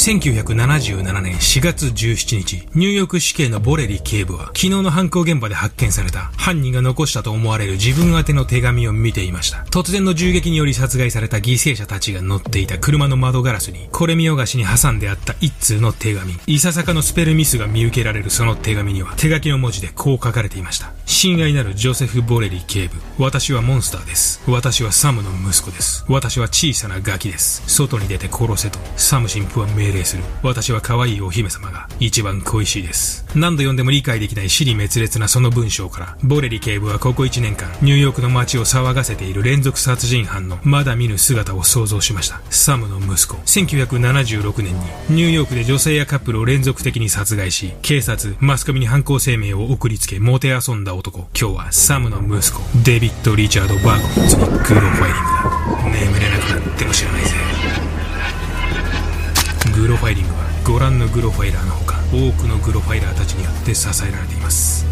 1977年4月17日、ニューヨーク市警のボレリ警部は、昨日の犯行現場で発見された犯人が残したと思われる自分宛ての手紙を見ていました。突然の銃撃により殺害された犠牲者たちが乗っていた車の窓ガラスに、これ見よがしに挟んであった一通の手紙。いささかのスペルミスが見受けられるその手紙には、手書きの文字でこう書かれていました。親愛なるジョセフ・ボレリ警部。私はモンスターです。私はサムの息子です。私は小さなガキです。外に出て殺せと、サム神父は命令する。私は可愛いお姫様が一番恋しいです。何度読んでも理解できない死に滅裂なその文章から、ボレリ警部はここ1年間、ニューヨークの街を騒がせている連続殺人犯のまだ見ぬ姿を想像しました。サムの息子。1976年に、ニューヨークで女性やカップルを連続的に殺害し、警察、マスコミに犯行声明を送りつけ、もてあそんだ男。今日はサムの息子、デビッド・リチャード・バーコウィッツにプロファイリングだ。眠れなくなっても知らないぜ。プロファイリングはご覧のプロファイラーのほか多くのプロファイラーたちによって支えられています。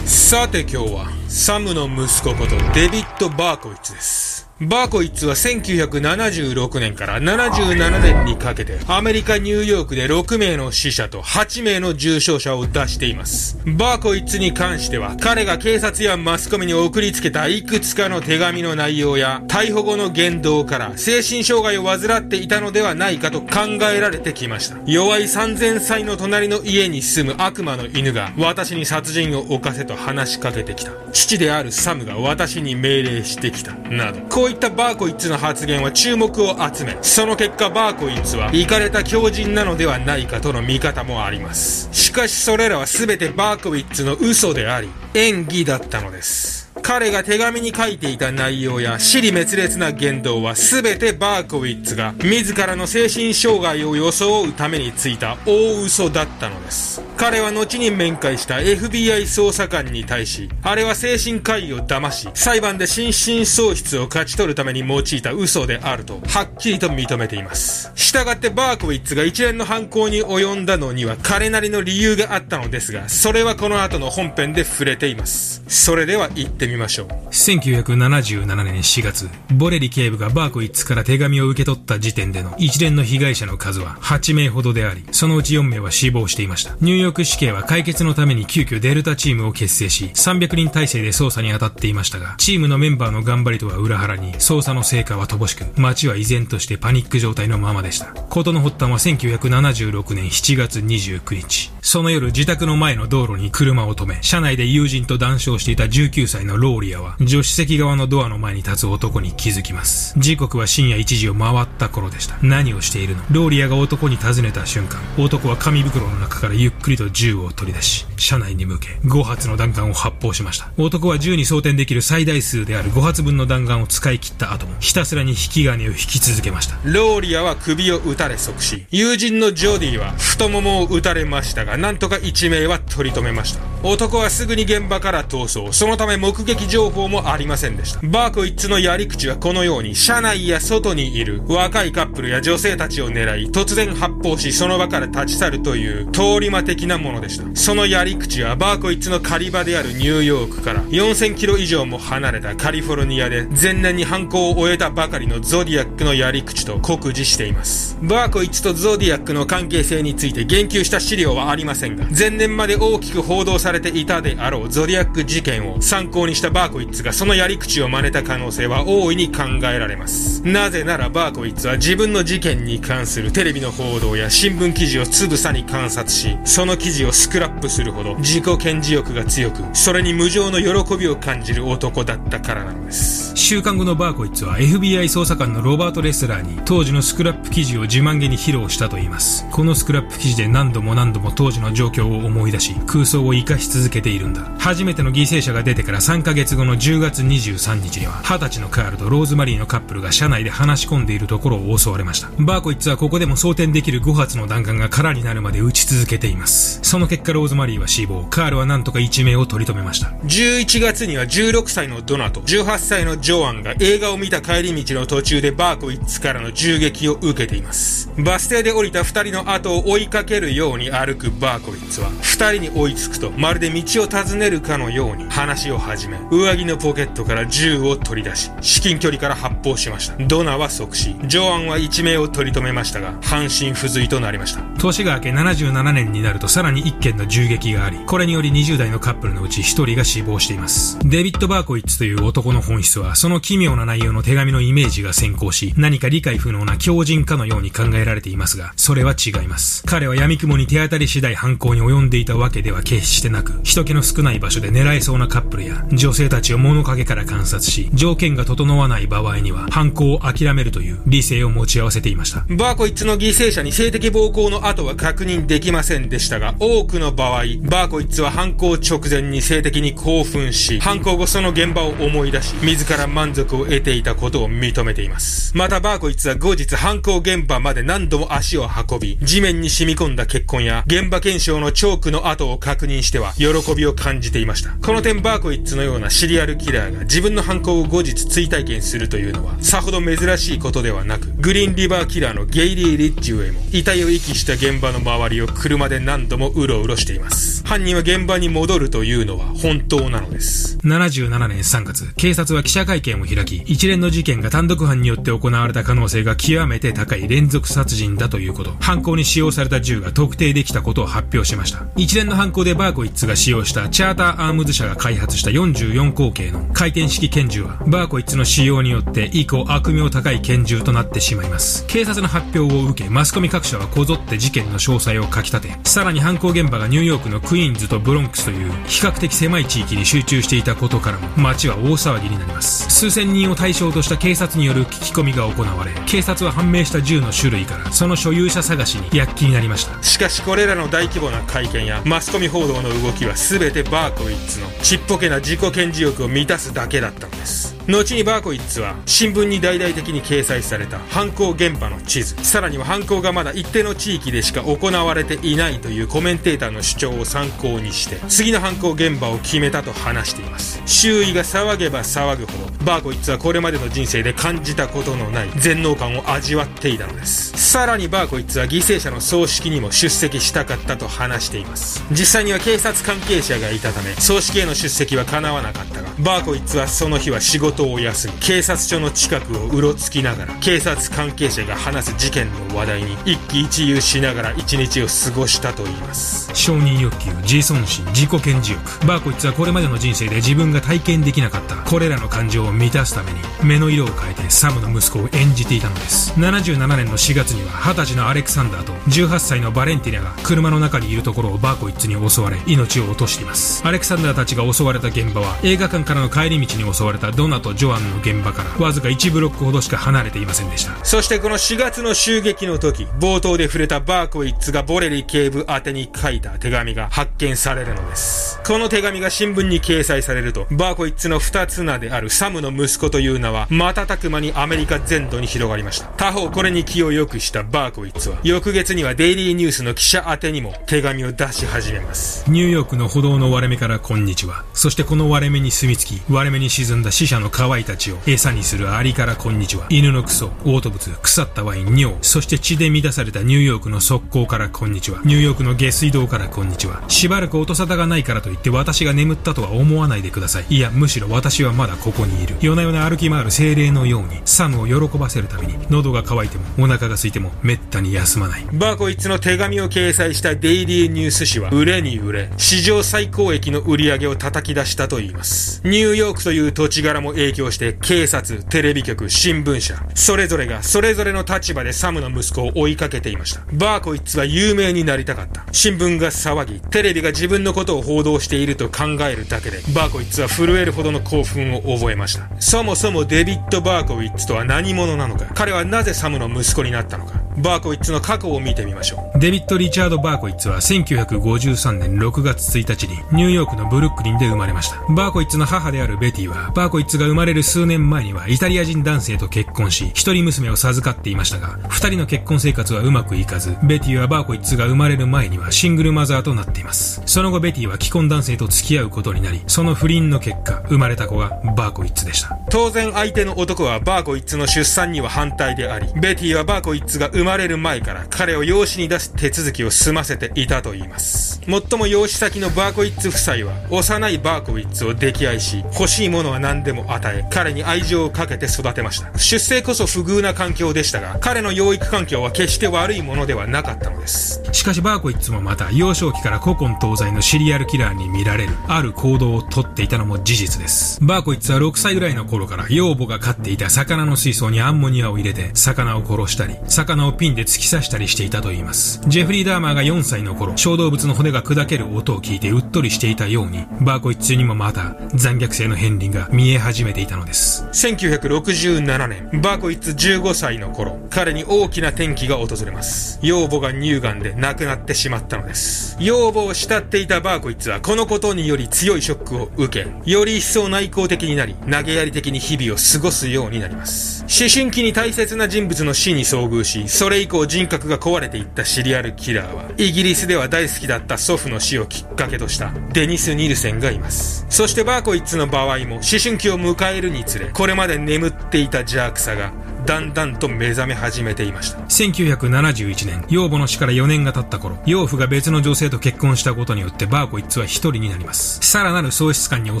さて今日はサムの息子ことデビッド・バーコイツです。バーコイッツは1976年から77年にかけてアメリカ・ニューヨークで6名の死者と8名の重傷者を出しています。バーコイッツに関しては彼が警察やマスコミに送りつけたいくつかの手紙の内容や逮捕後の言動から精神障害を患っていたのではないかと考えられてきました。弱い3000歳の隣の家に住む悪魔の犬が私に殺人を犯せと話しかけてきた。父であるサムが私に命令してきた。など。こういったバーコイッツの発言は注目を集め、その結果バーコイッツは、イかれた狂人なのではないかとの見方もあります。しかしそれらは全てバーコイッツの嘘であり、演技だったのです。彼が手紙に書いていた内容や死に滅裂な言動は全てバーコウィッツが自らの精神障害を装うためについた大嘘だったのです。彼は後に面会した FBI 捜査官に対し、あれは精神科医を騙し、裁判で心神喪失を勝ち取るために用いた嘘であると、はっきりと認めています。従ってバーコウィッツが一連の犯行に及んだのには彼なりの理由があったのですが、それはこの後の本編で触れています。それでは行ってみましょう。1977年4月、ボレリ警部がバーコイッツから手紙を受け取った時点での一連の被害者の数は8名ほどであり、そのうち4名は死亡していました。ニューヨーク市警は解決のために急遽デルタチームを結成し、300人体制で捜査に当たっていましたが、チームのメンバーの頑張りとは裏腹に、捜査の成果は乏しく、街は依然としてパニック状態のままでした。事の発端は1976年7月29日。その夜、自宅の前の道路に車を止め、車内で友人と談笑していた19歳のローリアは、助手席側のドアの前に立つ男に気づきます。時刻は深夜1時を回った頃でした。何をしているの？ローリアが男に尋ねた瞬間、男は紙袋の中からゆっくりと銃を取り出し、車内に向け、5発の弾丸を発砲しました。男は銃に装填できる最大数である5発分の弾丸を使い切った後も、ひたすらに引き金を引き続けました。ローリアは首を撃たれ即死。友人のジョディは太ももを撃たれましたが、なんとか一名は取り留めました。男はすぐに現場から逃走。そのため目撃情報もありませんでした。バーコイッツのやり口はこのように、車内や外にいる若いカップルや女性たちを狙い、突然発砲し、その場から立ち去るという通り魔的なものでした。そのやり口はバーコイッツの狩り場であるニューヨークから4000キロ以上も離れたカリフォルニアで前年に犯行を終えたばかりのゾディアックのやり口と酷似しています。バーコウィッツとゾディアックの関係性について言及した資料はありませんが、前年まで大きく報道されていたであろうゾディアック事件を参考にしたバーコウィッツがそのやり口を真似た可能性は大いに考えられます。なぜならバーコウィッツは自分の事件に関するテレビの報道や新聞記事をつぶさに観察し、その記事をスクラップするほど自己顕示欲が強く、それに無上の喜びを感じる男だったからなのです。収監後のバーコウィッツは FBI 捜査官のロバート・レスラーに当時のスクラップ記事を自慢げに披露したといいます。このスクラップ記事で何度も何度も当時の状況を思い出し、空想を生かし続けているんだ。初めての犠牲者が出てから3ヶ月後の10月23日には、20歳のカールとローズマリーのカップルが車内で話し込んでいるところを襲われました。バーコイッツはここでも装填できる5発の弾丸が空になるまで撃ち続けています。その結果ローズマリーは死亡、カールはなんとか1名を取り留めました。11月には16歳のドナと18歳のジョアンが映画を見た帰り道の途中でバーコイッツからの銃撃を受けています。バス停で降りた2人の後を追いかけるように歩くバーコイッツは2人に追いつくとまるで道を尋ねるかのように話を始め、上着のポケットから銃を取り出し、至近距離から発砲しました。ドナは即死、ジョアンは一命を取り留めましたが、半身不随となりました。年が明け77年になるとさらに1件の銃撃があり、これにより20代のカップルのうち1人が死亡しています。デビッド・バーコイッツという男の本質は、その奇妙な内容の手紙のイメージが先行し、何か理解不能な強靭かのように考えられていますが、それは違います。彼は闇雲に手当たり次第犯行に及んでいたわけでは決してなく、人気の少ない場所で狙えそうなカップルや、女性たちを物陰から観察し、条件が整わない場合には、犯行を諦めるという理性を持ち合わせていました。バーコイッツの犠牲者に性的暴行の後は確認できませんでしたが、多くの場合、バーコイッツは犯行直前に性的に興奮し、犯行後その現場を思い出し、自ら満足を得ていたことを認めています。またバーコイッツは後日犯行現場まで何度も足を運び、地面に染み込んだ血痕や現場検証のチョークの跡を確認しては、喜びを感じていました。この点バーコイッツのようなシリアルキラーが自分の犯行を後日追体験するというのは、さほど珍しいことではなく、グリーンリバーキラーのゲイリー・リッジウェイも、遺体を遺棄した現場の周りを車で何度もうろうろしています。犯人は現場に戻るというのは本当なのです。77年3月、警察は記者会見を開き、一連の事件が単独犯によって行われた可能性が極めて高い連続殺人だということ、犯行に使用された銃が特定できたことを発表しました。一連の犯行でバーコイッツが使用したチャーターアームズ社が開発した44口径の回転式拳銃は、バーコイッツの使用によって以降悪名高い拳銃となってしまいます。警察の発表を受け、マスコミ各社はこぞって事件の詳細を書き立て、さらに犯行現場がニューヨークのクイーンズとブロンクスという比較的狭い地域に集中していたことからも、街は大騒ぎになります。数千人を対象とした警察による聞き込みが行われ、警察は判明した銃の種類からその所有者探しに躍起になりました。しかしこれらの大規模な会見やマスコミ報道の動きは全てバーコイッツのちっぽけな自己顕示欲を満たすだけだったのです。後にバーコイッツは新聞に大々的に掲載された犯行現場の地図、さらには犯行がまだ一定の地域でしか行われていないというコメンテーターの主張を参考にして、次の犯行現場を決めたと話しています。周囲が騒げば騒ぐほど、バーコイッツはこれまでの人生で感じたことのない全能感を味わっていたのです。さらにバーコイッツは犠牲者の葬式にも出席したかったと話しています。実際には警察関係者がいたため、葬式への出席は叶わなかったが、バーコイッツはその日は仕事を休み、警察署の近くをうろつきながら、警察関係者が話す事件の話題に一喜一憂しながら一日を過ごしたと言います。承認欲求、自尊心、自己顕示欲。バーコイッツはこれまでの人生で自分が体験できなかったこれらの感情を満たすために、目の色を変えてサムの息子を演じていたのです。77年の4月には20歳のアレクサンダーと18歳のバレンティナが車の中にいるところをバーコイッツに襲われ命を落としています。アレクサンダーたちが襲われた現場は映画館からの帰り道に襲われたドナとジョアンの現場からわずか1ブロックほどしか離れていませんでした。そしてこの4月の襲撃の時冒頭で触れたバーコイッツがボレリ警部宛てに書いた手紙が発見されるのです。この手紙が新聞に掲載されるとバーコイッツの二つ名であるサムの息子という名は瞬く間にアメリカ全土に広がりました。他方これに気を良くしたバーコイッツは翌月にはデイリーニュースの記者宛てにも手紙を出し始めます。ニューヨークの歩道の割れ目からこんにちは。そしてこの割れ目に住み着き割れ目に沈んだ死者の可愛いたちを餌にするアリからこんにちは。犬のクソ、嘔吐物、腐ったワイン、尿、そして血で満たされたニューヨークの速攻からこんにちは。ニューヨークの下水道からこんにちは。しばらく音沙汰がないからといって私が眠ったとは思わないでください。いや、むしろ私はまだここにいる。夜な夜な歩き回る精霊のように、サムを喜ばせるために、喉が渇いても、お腹が空いても、めったに休まない。バーコイツの手紙を掲載したデイリーニュース紙は、売れに売れ、史上最高益の売り上げを叩き出したと言います。ニューヨークという土地柄も影響して、警察、テレビ局、新聞社、それぞれがそれぞれの立場でサムの息子を追いかけていました。バーコイッツは有名になりたかった。新聞が騒ぎ、テレビが自分のことを報道していると考えるだけで、バーコウィッツは震えるほどの興奮を覚えました。そもそもデビッド・バーコウィッツとは何者なのか、彼はなぜサムの息子になったのか、バーコウィッツの過去を見てみましょう。デビッド・リチャード・バーコウィッツは1953年6月1日にニューヨークのブルックリンで生まれました。バーコウィッツの母であるベティは、バーコウィッツが生まれる数年前にはイタリア人男性と結婚し、一人娘を授かっていましたが、二人の結婚生活はうまくいかず、ベティはバーコウィッツが生まれる前にはシングルマザーとなっています。その後ベティは既婚男性と付き合うことになり、その不倫の結果、生まれた子がバーコウィッツでした。当然相手の男はバーコウィッツの出産には反対であり、ベティはバーコイッツが生まれる前から彼を養子に出す手続きを済ませていたと言います。もっとも養子先のバーコイッツ夫妻は幼いバーコイッツを溺愛し、欲しいものは何でも与え、彼に愛情をかけて育てました。出生こそ不遇な環境でしたが、彼の養育環境は決して悪いものではなかったのです。しかしバーコイッツもまた幼少期から古今東西のシリアルキラーに見られるある行動をとっていたのも事実です。バーコイッツは6歳ぐらいの頃から養母が飼っていた魚の水槽にアンモニアを入れて魚を殺したり、魚をピンで突き刺したりしていたといいます。ジェフリー・ダーマーが4歳の頃、小動物の骨が砕ける音を聞いてうっとりしていたように、バーコイッツにもまた残虐性の片鱗が見え始めていたのです。1967年、バーコイッツ15歳の頃、彼に大きな転機が訪れます。養母が乳がんで亡くなってしまったのです。養母を慕っていたバーコイッツはこのことにより強いショックを受け、より一層内向的になり、投げやり的に日々を過ごすようになります。思春期に大切な人物の死に遭遇し、それ以降人格が壊れていったシリアルキラーは、イギリスでは大好きだった祖父の死をきっかけとしたデニス・ニルセンがいます。そしてバーコイッツの場合も思春期を迎えるにつれ、これまで眠っていた邪悪さがだんだんと目覚め始めていました。1971年、養母の死から4年が経った頃、養父が別の女性と結婚したことによってバーコイッツは一人になります。さらなる喪失感に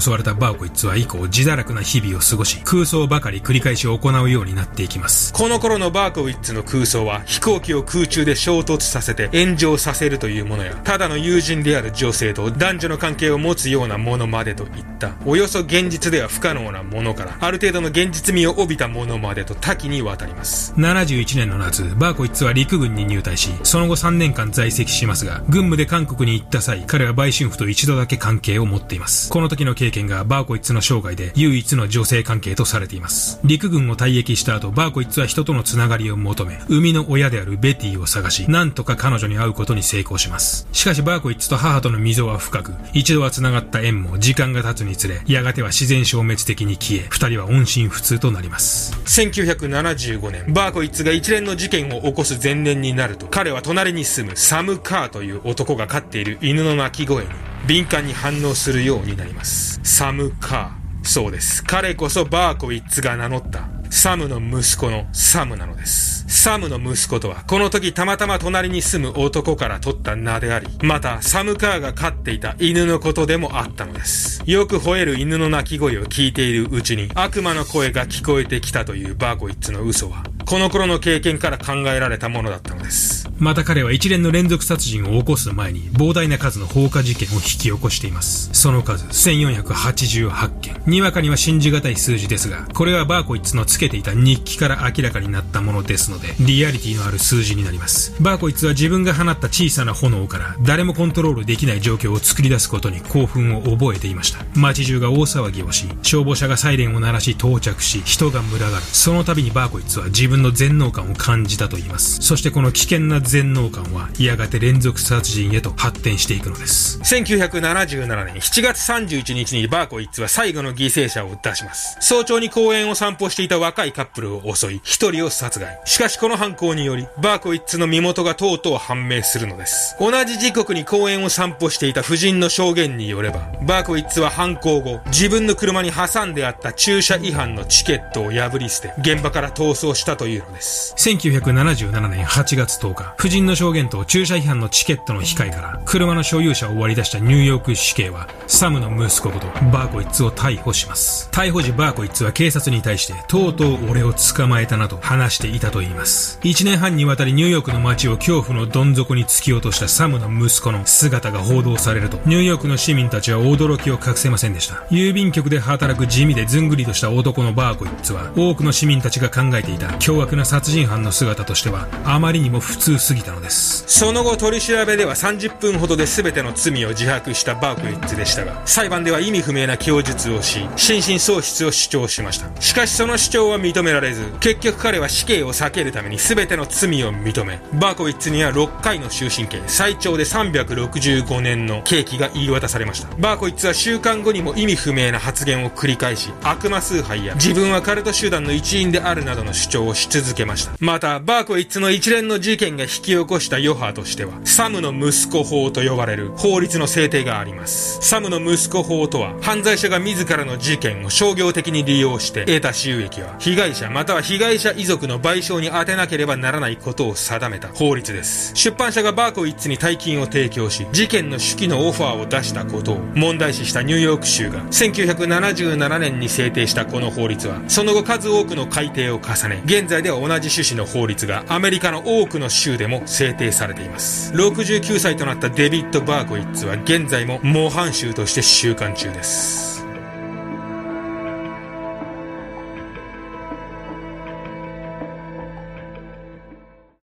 襲われたバーコイッツは以降、自堕落な日々を過ごし、空想ばかり繰り返し行うようになっていきます。この頃のバーコイッツの空想は、飛行機を空中で衝突させて炎上させるというものや、ただの友人である女性と男女の関係を持つようなものまでといった、およそ現実では不可能なものから、ある程度の現実味を帯びたものまでと多岐にわたります。71年の夏、バーコイッツは陸軍に入隊し、その後3年間在籍しますが、軍務で韓国に行った際、彼は売春婦と一度だけ関係を持っています。この時の経験がバーコイッツの生涯で唯一の女性関係とされています。陸軍を退役した後、バーコイッツは人とのつながりを求め、生みの親であるベティを探し、なんとか彼女に会うことに成功します。しかしバーコイッツと母との溝は深く、一度は繋がった縁も時間が経つにつれ、やがては自然消滅的に消え、二人は音信不通となります。1975年、バーコイッツが一連の事件を起こす前年になると、彼は隣に住むサム・カーという男が飼っている犬の鳴き声に敏感に反応するようになります。サム・カー。そうです。彼こそバーコイッツが名乗ったサムの息子のサムなのです。サムの息子とは、この時たまたま隣に住む男から取った名であり、また、サムカーが飼っていた犬のことでもあったのです。よく吠える犬の鳴き声を聞いているうちに、悪魔の声が聞こえてきたというバーコイッツの嘘は、この頃の経験から考えられたものだったのです。また彼は一連の連続殺人を起こす前に膨大な数の放火事件を引き起こしています。その数1488件。にわかには信じがたい数字ですが、これはバーコイッツのつけていた日記から明らかになったものですので、リアリティのある数字になります。バーコイッツは自分が放った小さな炎から誰もコントロールできない状況を作り出すことに興奮を覚えていました。街中が大騒ぎをし、消防車がサイレンを鳴らし到着し、人が群がる。その度にバーコイッツは自分分の全能感を感じたと言います。そしてこの危険な全能感は、やがて連続殺人へと発展していくのです。1977年7月31日にバーコイッツは最後の犠牲者を出します。早朝に公園を散歩していた若いカップルを襲い、一人を殺害。しかしこの犯行により、バーコイッツの身元がとうとう判明するのです。同じ時刻に公園を散歩していた夫人の証言によれば、バーコイッツは犯行後、自分の車に挟んであった駐車違反のチケットを破り捨て、現場から逃走したとというのです。1977年8月10日、夫人の証言と駐車違反のチケットの控えから、車の所有者を割り出したニューヨーク市警は、サムの息子ことバーコイッツを逮捕します。逮捕時バーコイッツは警察に対して、とうとう俺を捕まえたなと話していたと言います。1年半にわたりニューヨークの街を恐怖のどん底に突き落としたサムの息子の姿が報道されると、ニューヨークの市民たちは驚きを隠せませんでした。郵便局で働く地味でずんぐりとした男のバーコイッツは、多くの市民たちが考えていた凶悪な殺人犯の姿としてはあまりにも普通すぎたのです。その後取り調べでは30分ほどで全ての罪を自白したバークイッツでしたが裁判では意味不明な供述をし心神喪失を主張しました。しかしその主張は認められず結局彼は死刑を避けるために全ての罪を認めバーコイッツには6回の終身刑最長で365年の刑期が言い渡されました。バーコイッツは週間後にも意味不明な発言を繰り返し悪魔崇拝や自分はカルト集団の一員であるなどの主張をし続けました。また、バーコイッツの一連の事件が引き起こした余波としては、サムの息子法と呼ばれる法律の制定があります。サムの息子法とは、犯罪者が自らの事件を商業的に利用して得た収益は、被害者または被害者遺族の賠償に充てなければならないことを定めた法律です。出版社がバーコイッツに大金を提供し、事件の手記のオファーを出したことを問題視したニューヨーク州が1977年に制定したこの法律は、その後数多くの改定を重ね、現在では同じ趣旨の法律がアメリカの多くの州でも制定されています。69歳となったデビッド・バーコイッツは現在も模範囚として収監中です。